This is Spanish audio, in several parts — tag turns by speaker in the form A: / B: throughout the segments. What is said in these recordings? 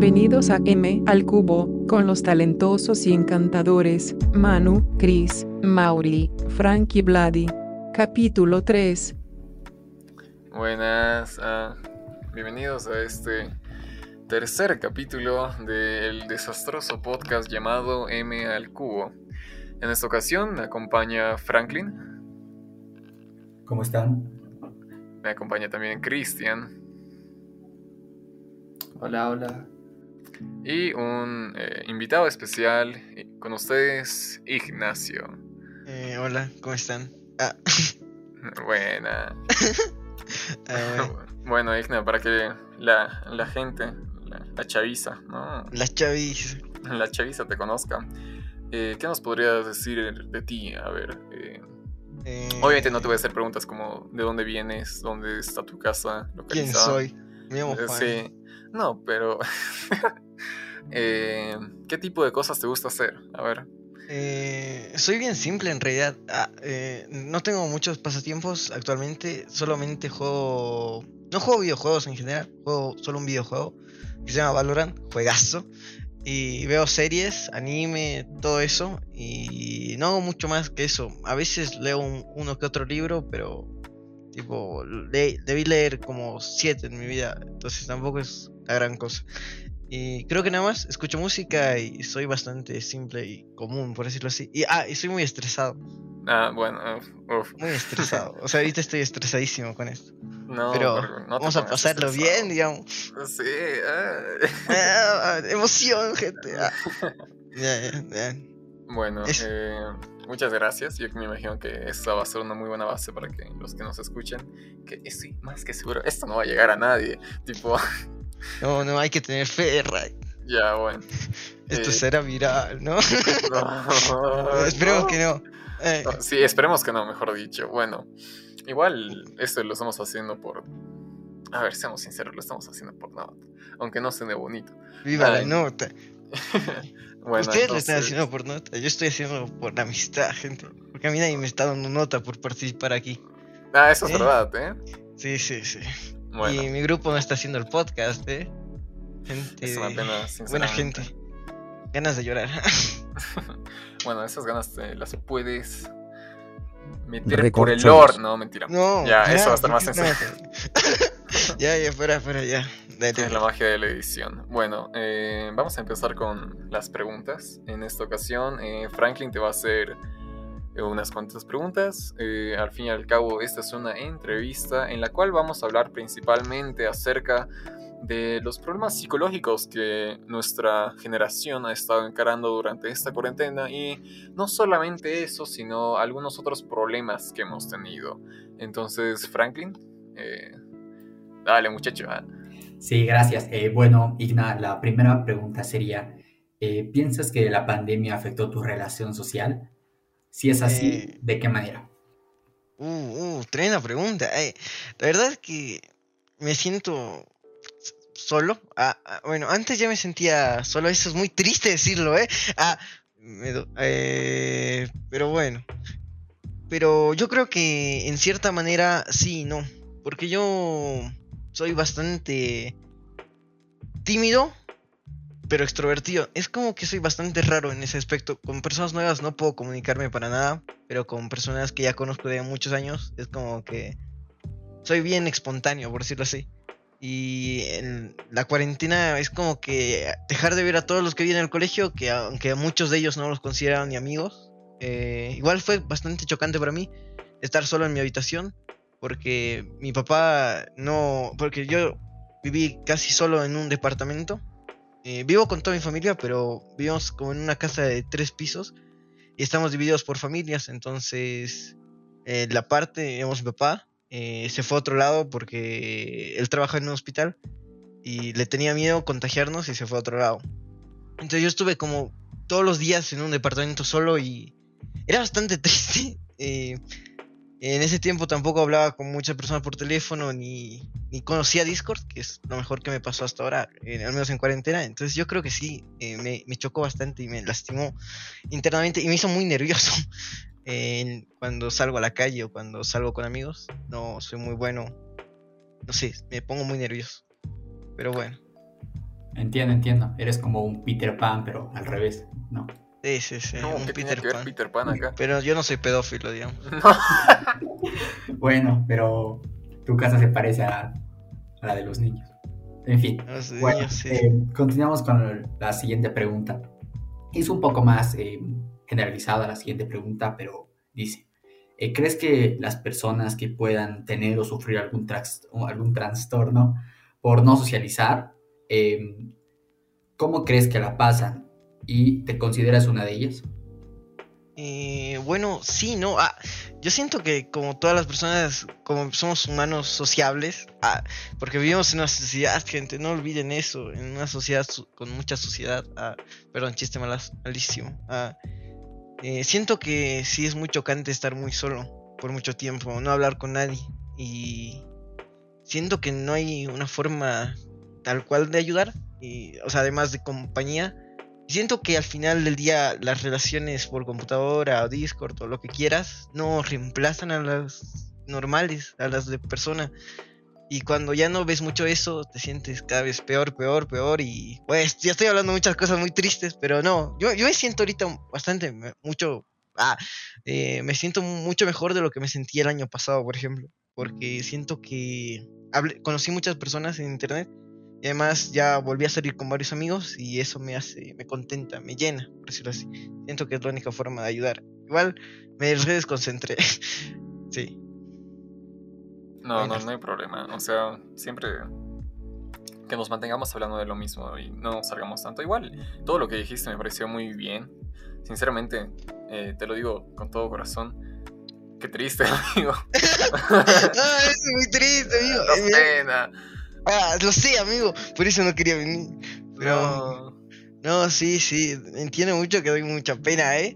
A: Bienvenidos a M al Cubo, con los talentosos y encantadores, Manu, Chris, Mauri, Frank y Vladi. Capítulo 3.
B: Buenas, ah, bienvenidos a este tercer capítulo del desastroso podcast llamado M al Cubo. En esta ocasión me acompaña Franklin,
C: ¿Cómo están?
B: me acompaña también Christian
D: Hola, hola.
B: Y un eh, invitado especial eh, con ustedes, Ignacio.
E: Eh, hola, ¿cómo están? Ah,
B: Buena.
E: ah, bueno,
B: Bueno, Igna, para que la, la gente, la, la chaviza, ¿no?
E: las chavis.
B: la chaviza te conozca, eh, ¿qué nos podrías decir de ti? A ver, obviamente no te voy a hacer preguntas como de dónde vienes, dónde está tu casa
E: ¿Quién soy? Me llamo Juan.
B: Sí, no, pero... eh, ¿Qué tipo de cosas te gusta hacer? A ver.
E: Eh, soy bien simple en realidad. Ah, eh, no tengo muchos pasatiempos actualmente. Solamente juego. No juego videojuegos en general. Juego solo un videojuego que se llama Valorant. Juegazo. Y veo series, anime, todo eso. Y no hago mucho más que eso. A veces leo un- uno que otro libro, pero. Tipo, debí leer como siete en mi vida. Entonces tampoco es la gran cosa. Y creo que nada más escucho música y soy bastante simple y común, por decirlo así. Y, ah, y soy muy estresado.
B: Ah, bueno, uf, uf.
E: Muy estresado. O sea, ahorita estoy estresadísimo con esto.
B: No,
E: Pero
B: no
E: Vamos a pasarlo
B: estresado.
E: bien, digamos.
B: Sí, ah.
E: Ah, emoción, gente. Ah. Ya, ya.
B: Bueno,
E: Es-
B: eh, muchas gracias. Yo me imagino que esta va a ser una muy buena base para que los que nos escuchen, que estoy más que seguro, esto no va a llegar a nadie. Tipo,
E: No, no, hay que tener fe, Ray.
B: ya, bueno.
E: Esto
B: Eh,
E: será viral, ¿no?
B: no,
E: Esperemos que no. Eh,
B: No, Sí, esperemos que no, mejor dicho. Bueno, igual esto lo estamos haciendo por... A ver, seamos sinceros, lo estamos haciendo por nada. Aunque no suene bonito.
E: viva la nota.
B: Bueno,
E: Ustedes lo están haciendo por nota. Yo estoy haciendo por la amistad, gente. Porque a mí nadie me está dando nota por participar aquí.
B: Ah, eso es
E: ¿Eh?
B: verdad, ¿eh?
E: Sí, sí, sí.
B: Bueno,
E: Y mi grupo no está haciendo el podcast, ¿eh? Gente.
B: es una pena,
E: Buena gente. Ganas de llorar.
B: Bueno, esas ganas te las puedes meter por el lore. No, mentira.
E: No.
B: Ya, eso va a estar
E: ¿por
B: más sencillo.
E: ya, ya, fuera, fuera, ya. Dale.
B: Es la magia de la edición. Bueno, eh, vamos a empezar con las preguntas. En esta ocasión, eh, Franklin te va a hacer unas cuantas preguntas. Eh, al fin y al cabo, esta es una entrevista en la cual vamos a hablar principalmente acerca de los problemas psicológicos que nuestra generación ha estado encarando durante esta cuarentena y no solamente eso, sino algunos otros problemas que hemos tenido. Entonces, Franklin, eh, dale muchacho. ah.
C: Sí, gracias. Eh, bueno, Igna, la primera pregunta sería, eh, ¿piensas que la pandemia afectó tu relación social? Si es así,
E: Eh.
C: ¿de qué manera?
E: Uh, uh, tremenda pregunta. eh. La verdad es que me siento solo. Ah, ah, bueno, antes ya me sentía solo. Eso es muy triste decirlo, ¿eh? Ah, me do- eh, pero bueno. Pero yo creo que en cierta manera sí y no. Porque yo soy bastante tímido, pero extrovertido. Es como que soy bastante raro en ese aspecto. Con personas nuevas no puedo comunicarme para nada, pero con personas que ya conozco de muchos años es como que soy bien espontáneo, por decirlo así. Y en la cuarentena es como que dejar de ver a todos los que vienen al colegio, que aunque muchos de ellos no los consideraban ni amigos, eh, igual fue bastante chocante para mí estar solo en mi habitación, porque mi papá no, porque yo viví casi solo en un departamento. Eh, vivo con toda mi familia, pero vivimos como en una casa de tres pisos y estamos divididos por familias. Entonces, eh, la parte, digamos, mi papá eh, se fue a otro lado porque él trabaja en un hospital y le tenía miedo contagiarnos y se fue a otro lado. Entonces, yo estuve como todos los días en un departamento solo y era bastante triste. En ese tiempo tampoco hablaba con muchas personas por teléfono ni, ni conocía Discord, que es lo mejor que me pasó hasta ahora, al menos en cuarentena. Entonces yo creo que sí, eh, me, me chocó bastante y me lastimó internamente y me hizo muy nervioso cuando salgo a la calle o cuando salgo con amigos. No soy muy bueno, no sé, me pongo muy nervioso. Pero bueno,
C: Entiendo, entiendo. Eres como un Peter Pan, pero al revés, ¿no?
E: Sí, sí, sí.
B: No,
E: un
B: ¿qué tiene
E: Peter
B: que ver
E: Pan.
B: Peter Pan acá?
E: Pero yo no soy pedófilo, digamos.
C: Bueno, pero tu casa se parece a, a la de los niños. En fin.
E: Los niños,
C: Bueno,
E: sí.
C: eh, continuamos con la siguiente pregunta. Es un poco más eh, generalizada la siguiente pregunta, pero dice, eh, ¿crees que las personas que puedan tener o sufrir algún, algún trastorno por no socializar, eh, cómo crees que la pasan? ¿Y te consideras una de ellas?
E: Eh, bueno, sí, no. Ah, yo siento que como todas las personas, como somos humanos sociables, ah, porque vivimos en una sociedad, gente, no olviden eso, en una sociedad con mucha sociedad. ah, perdón, chiste malas, malísimo. ah, eh, siento que sí es muy chocante estar muy solo por mucho tiempo, no hablar con nadie. Y siento que no hay una forma tal cual de ayudar, y, o sea, además de compañía. Siento que al final del día las relaciones por computadora o Discord o lo que quieras no reemplazan a las normales, a las de persona. Y cuando ya no ves mucho eso, te sientes cada vez peor, peor, peor. Y pues ya estoy hablando muchas cosas muy tristes, pero no, yo, yo me siento ahorita bastante, mucho, ah, eh, me siento mucho mejor de lo que me sentí el año pasado, por ejemplo. Porque siento que hablé- conocí muchas personas en internet y además ya volví a salir con varios amigos y eso me hace, me contenta, me llena, por decirlo así. Siento que es la única forma de ayudar. Igual me redesconcentré. sí.
B: No, no, no hay problema. O sea, siempre que nos mantengamos hablando de lo mismo y no salgamos tanto. Igual, todo lo que dijiste me pareció muy bien. Sinceramente, eh, te lo digo con todo corazón. Qué triste, amigo.
E: ah, es muy triste, amigo. Eh,
B: pena.
E: Ah, lo sé, amigo. Por eso no quería venir. Pero
B: No.
E: No, sí, sí, entiendo mucho que doy mucha pena, ¿eh?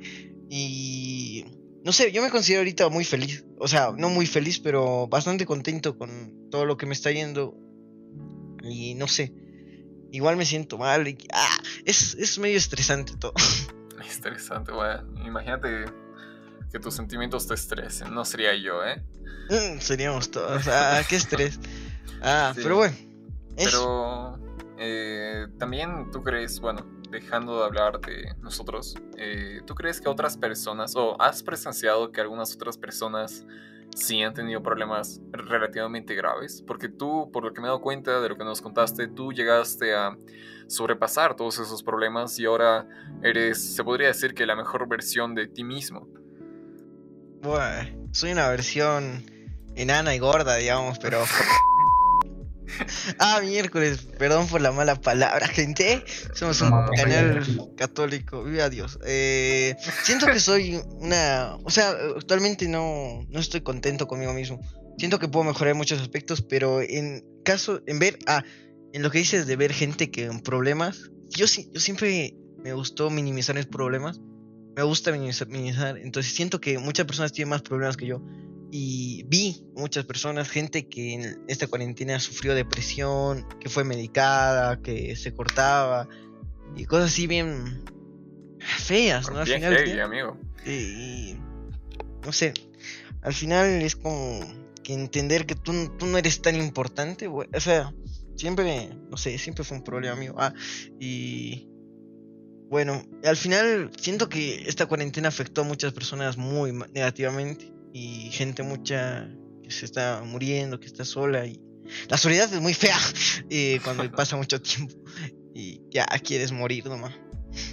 E: Y no sé, yo me considero ahorita muy feliz. O sea, no muy feliz, pero bastante contento con todo lo que me está yendo. Y no sé, igual me siento mal. y- ah, es, es medio estresante todo.
B: Interesante, bueno. Imagínate que tus sentimientos te estresen. No sería yo, ¿eh?
E: Mm, Seríamos todos. Ah, qué estrés. Ah,
B: Sí.
E: pero bueno.
B: Pero eh, también tú crees, bueno, dejando de hablar de nosotros, eh, ¿tú crees que otras personas, o has presenciado que algunas otras personas sí han tenido problemas relativamente graves? Porque tú, por lo que me he dado cuenta de lo que nos contaste, tú llegaste a sobrepasar todos esos problemas y ahora eres, se podría decir que la mejor versión de ti mismo.
E: Bueno, soy una versión enana y gorda, digamos, pero. ah, miércoles, perdón por la mala palabra, gente. Somos un
C: No,
E: canal
C: tranquilo.
E: católico, viva Dios. Eh, siento que soy una. O sea, actualmente no, no estoy contento conmigo mismo. Siento que puedo mejorar en muchos aspectos, pero en caso, en ver. Ah, en lo que dices de ver gente que en problemas. Yo, sí- yo siempre me gustó minimizar mis problemas me gusta minimizar, minimizar, Entonces siento que muchas personas tienen más problemas que yo. Y vi muchas personas, gente que en esta cuarentena sufrió depresión, que fue medicada, que se cortaba y cosas así bien feas, ¿no? Al
B: Bien
E: final
B: heavy, amigo.
E: Y, y, no sé, al final es como que entender que tú, tú no eres tan importante, güey. O sea, siempre, no sé, siempre fue un problema mío. Ah, y bueno, al final siento que esta cuarentena afectó a muchas personas muy negativamente y gente mucha que se está muriendo, que está sola y la soledad es muy fea eh, cuando pasa mucho tiempo y ya quieres morir nomás.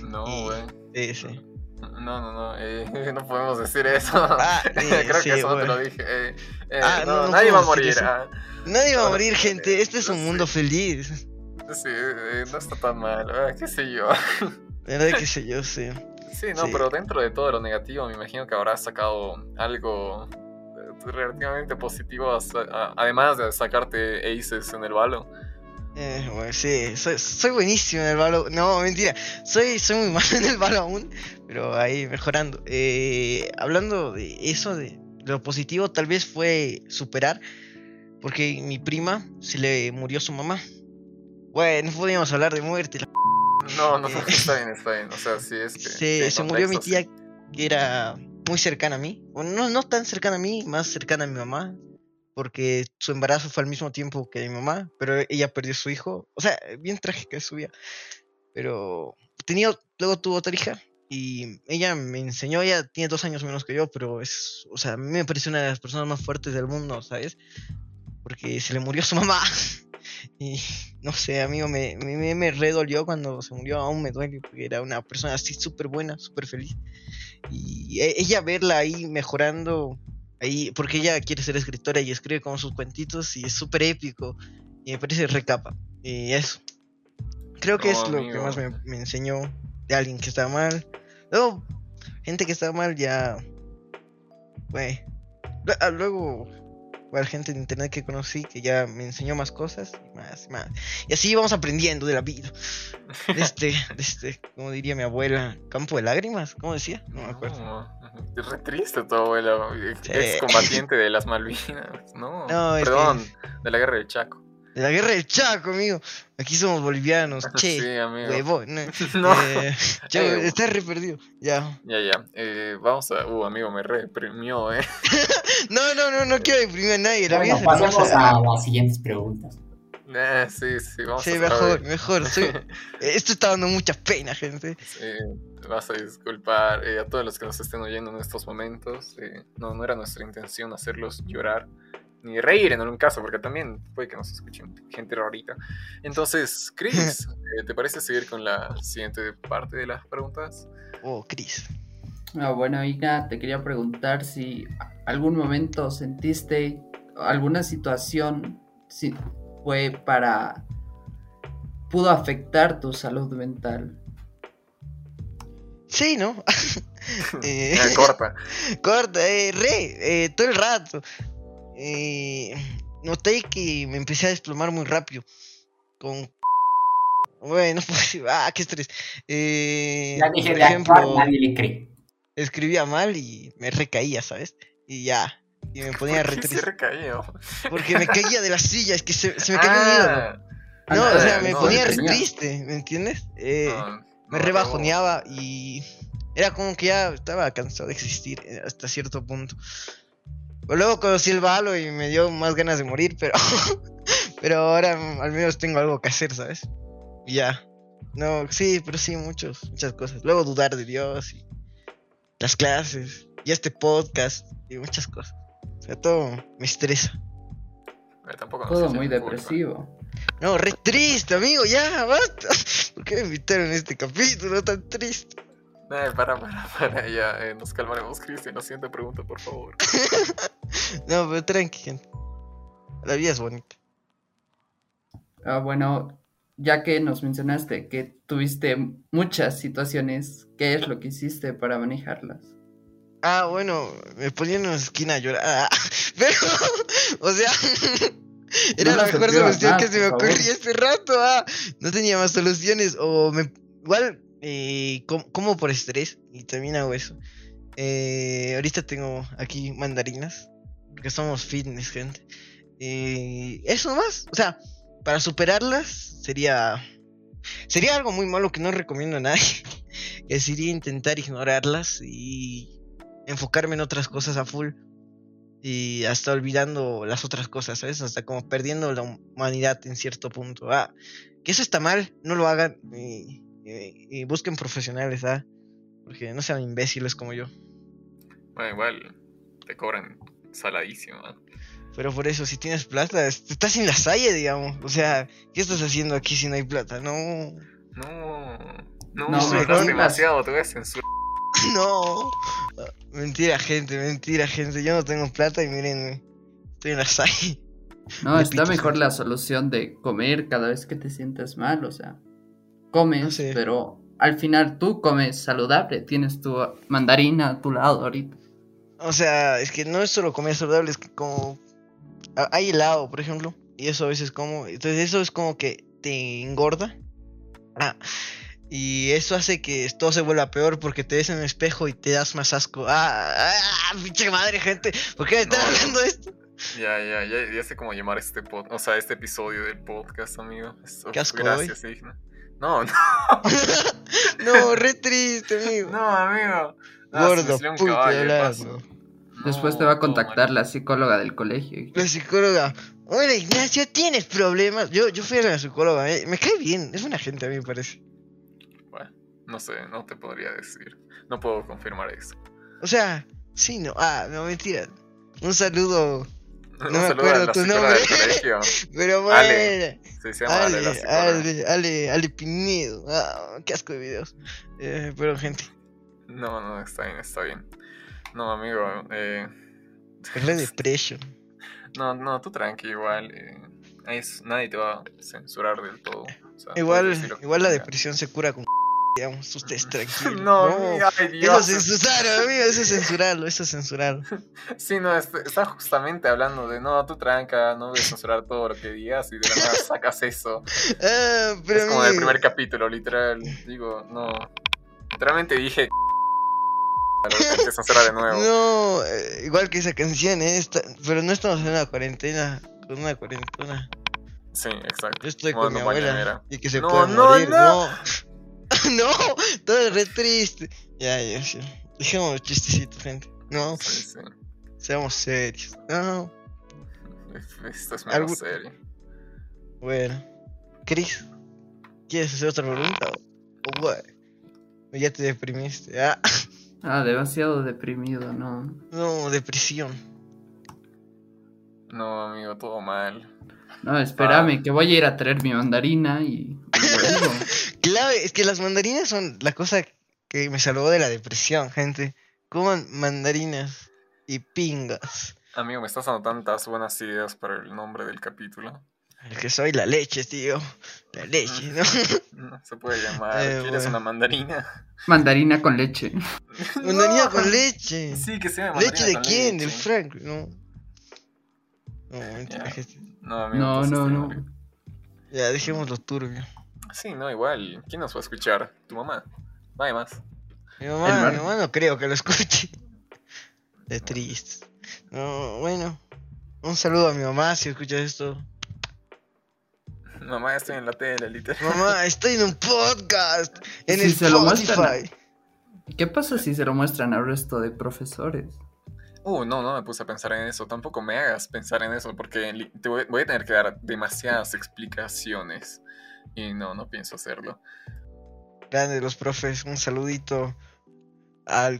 B: No, güey.
E: Sí, sí.
B: No, no, no, eh, no podemos decir eso.
E: Ah, eh,
B: Creo
E: sí,
B: que eso no te lo dije. eh, eh,
E: Ah,
B: no,
E: no, no
B: nadie va a morir. ah.
E: Nadie va a morir, gente. Este es un
B: sí.
E: mundo feliz.
B: Sí, eh, no está tan mal, ah, qué sé yo.
E: Verdad que sé yo, sí.
B: Sí, no,
E: Sí.
B: pero dentro de todo lo negativo, me imagino que habrás sacado algo eh, relativamente positivo, además de sacarte aces en el balo.
E: Eh, bueno, sí, soy, soy buenísimo en el balo. No, mentira. Soy, soy muy malo en el balo aún, pero ahí mejorando. Eh, hablando de eso, de, de lo positivo, tal vez fue superar, porque mi prima se le murió su mamá. Bueno, no podíamos hablar de muerte. la
B: No, no,
E: Eh.
B: está bien, está bien. O sea, sí es que.
E: se,
B: sí,
E: se murió mi tía que era muy cercana a mí. Bueno, no, no tan cercana a mí, más cercana a mi mamá. porque su embarazo fue al mismo tiempo que mi mamá, pero ella perdió su hijo. O sea, bien trágica su vida. Pero tenía, luego tuvo otra hija y ella me enseñó, ella tiene dos años menos que yo, pero es, o sea, a mí me parece una de las personas más fuertes del mundo, ¿sabes? Porque se le murió su mamá. Y no sé, amigo, me, me, me redolió cuando se murió, aún me duele, porque era una persona así súper buena, súper feliz. Y e, ella verla ahí mejorando, ahí, porque ella quiere ser escritora y escribe como sus cuentitos y es súper épico. Y me parece recapa. Y eso. Creo que
B: No,
E: es lo que más me, me enseñó de alguien que está mal. Luego, gente que está mal ya. Lue- ah, Luego, igual gente de internet que conocí que ya me enseñó más cosas y más y más. Y así vamos aprendiendo de la vida. De este, de este, como diría mi abuela, campo de lágrimas, ¿cómo decía? No me acuerdo.
B: No, es re triste tu abuela.
E: Sí.
B: Es combatiente de las Malvinas. No,
E: No, es que-
B: perdón, de la guerra del Chaco.
E: De la guerra del Chaco, amigo. Aquí somos bolivianos. Che,
B: sí, amigo.
E: huevo. No,
B: No.
E: eh, che,
B: Eh,
E: estás re perdido. Ya.
B: Ya, ya. Eh, vamos a. Uh, amigo, me reprimió, eh.
E: No, no, no, no quiero deprimir a nadie. La
C: Bueno,
E: hermosa.
C: a las siguientes preguntas.
B: Eh, sí, sí, vamos
E: Sí,
B: a
E: mejor, mejor. soy- Esto está dando mucha pena, gente.
B: Sí, te vas a disculpar eh, a todos los que nos estén oyendo en estos momentos. eh, no, no era nuestra intención hacerlos llorar ni reír en algún caso, porque también puede que nos escuchen gente rarita. Entonces, Chris, eh, ¿te parece seguir con la siguiente parte de las preguntas?
E: Oh, Chris.
D: Ah, bueno, Iga, te quería preguntar si algún momento sentiste alguna situación si fue para pudo afectar tu salud mental.
E: Sí, ¿no? Eh,
B: corta.
E: Corta, eh, re, eh, todo el rato. Eh, noté que me empecé a desplomar muy rápido. Con. Bueno, pues, ah, qué estrés. Eh,
C: Ya dije
E: por
C: de actuar,
E: ejemplo,
C: nadie le cree.
E: escribía mal y me recaía, ¿sabes? Y ya. Y me ponía re
B: ¿Por qué se?
E: Porque me caía de la silla, es que se, se me cayó un ídolo.
B: Ah,
E: No, o sea, me
B: no,
E: ponía re triste, ¿me entiendes? Eh,
B: no,
E: me
B: no,
E: rebajoneaba y era como que ya estaba cansado de existir eh, hasta cierto punto. Pero luego conocí el balo y me dio más ganas de morir, pero pero ahora al menos tengo algo que hacer, ¿sabes? Y ya. No, sí, pero sí, muchos, muchas cosas. Luego dudar de Dios y las clases y este podcast y muchas cosas. O sea, todo me estresa.
B: Tampoco
D: Todo muy
B: culpa.
D: depresivo.
E: No, re triste, amigo, ya, basta. ¿Por qué me invitaron a este capítulo tan triste?
B: Eh, para, para, para, ya, eh, nos calmaremos, Cristian. La siguiente pregunta, por favor.
E: No, pero tranqui, gente. La vida es bonita.
D: Ah, bueno, ya que nos mencionaste que tuviste muchas situaciones, ¿qué es lo que hiciste para manejarlas?
E: Ah, bueno, me ponía en una esquina a llorar. Ah, pero, o sea, era
D: No
E: la mejor solución
D: más,
E: que se me ocurría este rato. Ah, no tenía más soluciones. O me, igual, eh, com- como por estrés y también hago eso. Eh, ahorita tengo aquí mandarinas, porque somos fitness, gente. Eh, eso más, o sea, para superarlas sería sería algo muy malo que no recomiendo a nadie. Que sería intentar ignorarlas y enfocarme en otras cosas a full. Y hasta olvidando las otras cosas, ¿sabes? Hasta como perdiendo la humanidad en cierto punto. Ah, que eso está mal, no lo hagan y, y- y busquen profesionales, ¿ah? Porque no sean imbéciles como yo.
B: Bueno, igual te cobran saladísimo. ¿eh?
E: Pero por eso, si tienes plata, est- estás en la salle, digamos. O sea, ¿qué estás haciendo aquí si no hay plata? No,
B: No, no,
D: No,
E: mejor-
B: demasiado, te voy a censurar.
E: no. Mentira, gente, mentira, gente. Yo no tengo plata y miren, estoy en la salle.
D: No,
E: De
D: está mejor la solución de comer cada vez que te sientas mal, o sea, comes,
E: No sé.
D: pero al final tú comes saludable, tienes tu mandarina a tu lado ahorita.
E: O sea, es que no es solo comida saludable, es que como... Hay helado, por ejemplo, y eso a veces como... Entonces eso es como que te engorda. Ah, y eso hace que todo se vuelva peor porque te ves en el espejo y te das más asco. Ah, ah, pinche madre, gente. ¿Por qué me están
B: No.
E: hablando de esto?
B: Ya, ya, ya, ya sé cómo llamar este pod, o sea, este episodio del podcast, amigo.
E: Qué asco,
B: gracias, Igna. No, no,
E: no, re triste, amigo.
B: no, amigo. No, me
E: Gordo, puto
B: caballo.
D: Después
B: No,
D: te va a contactar la psicóloga del colegio.
E: La psicóloga. Hola Ignacio, ¿tienes problemas? Yo, yo fui a la psicóloga, eh, me cae bien, es buena gente a mí me parece.
B: Bueno, no sé, no te podría decir. No puedo confirmar eso.
E: O sea, sí, no, ah, no, mentira. Un saludo,
B: No,
E: me
B: saluda
E: acuerdo
B: a la
E: tu
B: psicóloga
E: nombre.
B: del colegio.
E: pero bueno.
B: Ale. Sí, se llama Ale,
E: Ale. Ale, Ale, Ale Pinedo. Ah, qué asco de videos. Eh, pero gente,
B: No, no, está bien, está bien. No, amigo, eh,
E: es la depresión.
B: no, no, tú tranqui, igual. eh, es- nadie te va a censurar del todo. o sea,
E: Igual, igual la depresión se cura con digamos, ustedes tranquilos.
B: No, amigo, ay
E: Eso
B: Dios.
E: censurarlo, amigo, eso censurarlo, eso censurarlo.
B: Sí, no, está justamente hablando de no, tú tranca, no voy a censurar todo lo que digas y de la nada sacas eso.
E: Ah, pero
B: es como del
E: amigo,
B: primer capítulo, literal. Digo, no. Literalmente dije. De nuevo.
E: No, eh, igual que esa canción, eh, está- pero no estamos en una cuarentena, con una cuarentena.
B: Sí, exacto.
E: Yo estoy con mi abuela
B: mañanera.
E: y que se
B: No,
E: puede
B: no,
E: morir,
B: no.
E: no. No, todo es re triste. Ya, ya, sí. Dejemos los chistecitos, gente. No,
B: Sí, sí.
E: seamos serios. No,
B: Esto es menos serio.
E: bueno. Chris, ¿quieres hacer otra pregunta? O? ¿O ya te deprimiste? Ah,
D: Ah, demasiado deprimido, ¿no?
E: no, depresión.
B: No, amigo, todo mal.
D: No, espérame,
B: Ah.
D: que voy a ir a traer mi mandarina y...
E: Clave, es que las mandarinas son la cosa que me salvó de la depresión, gente. Coman mandarinas y pingas.
B: Amigo, me estás dando tantas buenas ideas para el nombre del capítulo.
E: El que soy la leche, tío. La leche, ¿no?
B: No se puede llamar.
E: Eh,
B: ¿Quieres
E: bueno.
B: una mandarina?
D: Mandarina con leche.
E: Mandarina
B: No.
E: con leche.
B: Sí, que sea
E: ¿Leche de
B: con
E: quién?
B: leche.
E: ¿Del Frank? No. No.
B: No, amigo,
D: No, no, no.
B: morí.
E: Ya, dejémoslo turbio.
B: Sí, no, igual. ¿Quién nos va a escuchar? ¿Tu mamá? Nadie más.
E: Mi mamá, mi mamá no creo que lo escuche. De triste. No, bueno. Un saludo a mi mamá si escuchas esto.
B: Mamá, estoy en la tele, literal.
E: Mamá, estoy en un podcast. En
D: Si se lo muestran.
E: Spotify.
D: ¿Qué pasa si se lo muestran al resto de profesores?
B: Uh, no, no me puse a pensar en eso. Tampoco me hagas pensar en eso porque te voy, voy a tener que dar demasiadas explicaciones. Y no, no pienso hacerlo.
E: Grande los profes, un saludito al.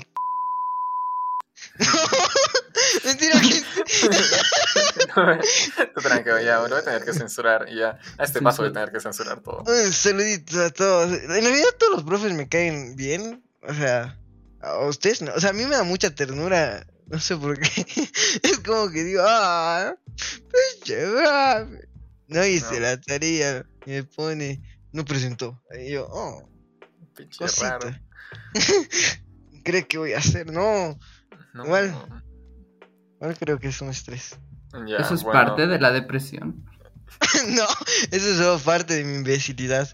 E: Mentira, gente.
B: Tú tranquilo, ya, lo voy a tener que censurar. Y ya, a este paso voy a tener que censurar todo.
E: Un saludito a todos. En realidad todos los profes me caen bien. O sea, a ustedes no. O sea, a mí me da mucha ternura. No sé por qué. Es como que digo, ah, pinche brave. No hice
B: No.
E: la tarea. Y me pone, no presentó. Y yo, oh,
B: Pinche
E: cosita.
B: raro.
E: ¿Crees que voy a hacer? No.
B: No,
E: Igual.
B: No.
E: Creo que es un estrés.
B: Ya,
D: Eso es
B: bueno.
D: parte de la depresión.
E: no, eso es solo parte de mi imbecilidad.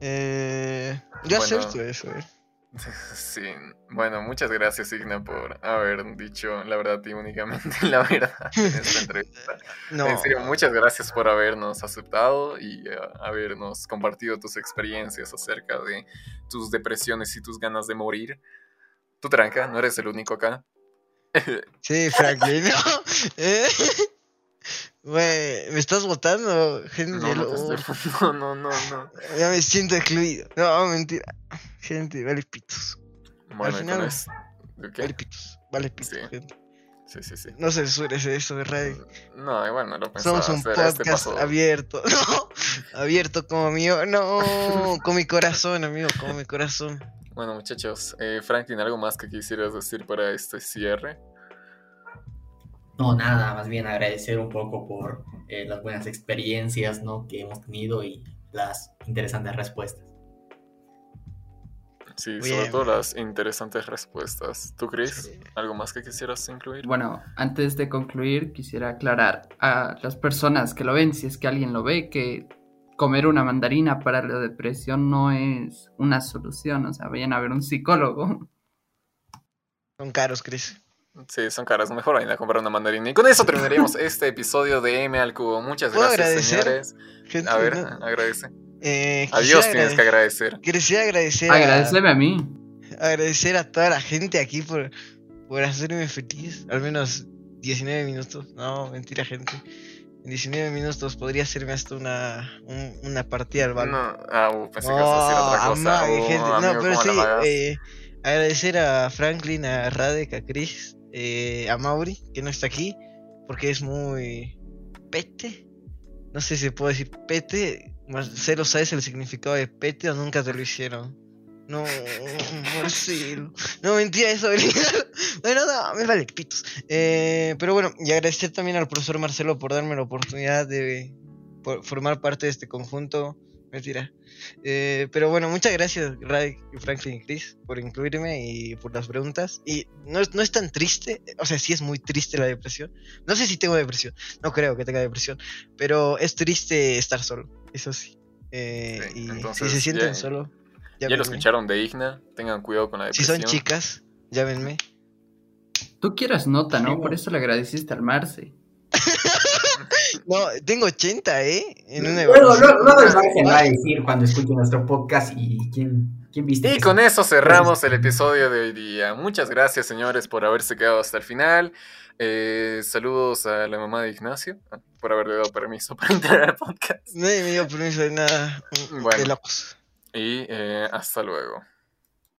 E: Eh, yo
B: Bueno.
E: acepto eso, eh.
B: Sí, bueno, muchas gracias, Igna, por haber dicho la verdad y únicamente la verdad en esta entrevista.
E: No.
B: En serio, muchas gracias por habernos aceptado y eh, habernos compartido tus experiencias acerca de tus depresiones y tus ganas de morir. Tú tranca, no eres el único acá.
E: Sí, Franklin, no. Eh, Güey, ¿me estás votando? Gente,
B: No, no, estoy- no, no, no, no.
E: Ya me siento excluido. No, mentira. Gente, vale pitos.
B: Bueno, y
E: final-. Vale pitos. Vale pitos,
B: Sí.
E: gente.
B: Sí, sí, sí.
E: No censures eso, de radio.
B: No, igual no lo pensaba
E: Somos un.
B: Este
E: podcast
B: paso-
E: abierto. No, abierto como mío. No, con mi corazón, amigo, con mi corazón.
B: Bueno, muchachos, eh, Franklin, ¿algo más que quisieras decir para este cierre?
C: No, nada, más bien agradecer un poco por eh, las buenas experiencias ¿no? que hemos tenido y las interesantes respuestas.
B: Sí,
E: Bien.
B: sobre todo las interesantes respuestas. ¿Tú, Chris?
E: Sí.
B: ¿Algo más que quisieras incluir?
D: Bueno, antes de concluir, quisiera aclarar a las personas que lo ven, si es que alguien lo ve, que comer una mandarina para la depresión no es una solución. O sea, vayan a ver un psicólogo.
E: Son caros, Chris.
B: Sí, son caras. Mejor vayan a comprar una mandarina. Y con eso terminaríamos este episodio de M al Cubo. Muchas
E: ¿Puedo
B: gracias,
E: agradecer?
B: señores.
E: Gente,
B: A ver,
E: no.
B: agradece.
E: Eh,
B: Adiós tienes que
E: agrade-
B: agradecer.
E: Quisiera agradecer a,
D: Agradeceme a mí.
E: agradecer a toda la gente aquí por, por hacerme feliz. Al menos 19 minutos. No, mentira, gente. En 19 minutos podría hacerme hasta una, un- una partida al balón.
B: No, ah, uh, pensé que ibas a decir otra cosa.
E: amague,
B: Uh,
E: gente. No, pero
B: ¿cómo
E: sí, eh, agradecer a Franklin, a Radek, a Chris, eh, a Mauri, que no está aquí, porque es muy pete. No sé si se puede decir pete. Marcelo, ¿sabes el significado de pete o nunca te lo hicieron? No, Marcelo. No, mentira, eso. bueno, no, me vale pitos. Eh, pero bueno, y agradecer también al profesor Marcelo por darme la oportunidad de formar parte de este conjunto. Mentira. Eh, pero bueno, muchas gracias, Ray, Franklin y Chris, por incluirme y por las preguntas. Y no es, no es tan triste, o sea, sí es muy triste la depresión. No sé si tengo depresión, no creo que tenga depresión, pero es triste estar solo, eso sí. Eh,
B: Sí,
E: y
B: entonces,
E: si se sienten solo,
B: Ya lo
E: llámenme.
B: escucharon de Igna, tengan cuidado con la
E: Si
B: depresión.
E: son chicas, llámenme.
D: Tú quieras nota, ¿no?
C: Sí,
D: Por
C: no.
D: eso le agradeciste al Marce.
E: No, tengo 80, ¿eh? En una
C: Luego,
E: evaluación.
C: luego, luego el Marce va a decir cuando escuche nuestro podcast y quién, quién viste.
B: Y con eso cerramos el episodio de hoy día. Muchas gracias, señores, por haberse quedado hasta el final. Eh, saludos a la mamá de Ignacio ah, por haberle dado permiso para entrar al podcast.
E: Nadie me dio permiso de nada.
B: Bueno.
E: De locos.
B: Y eh, hasta luego.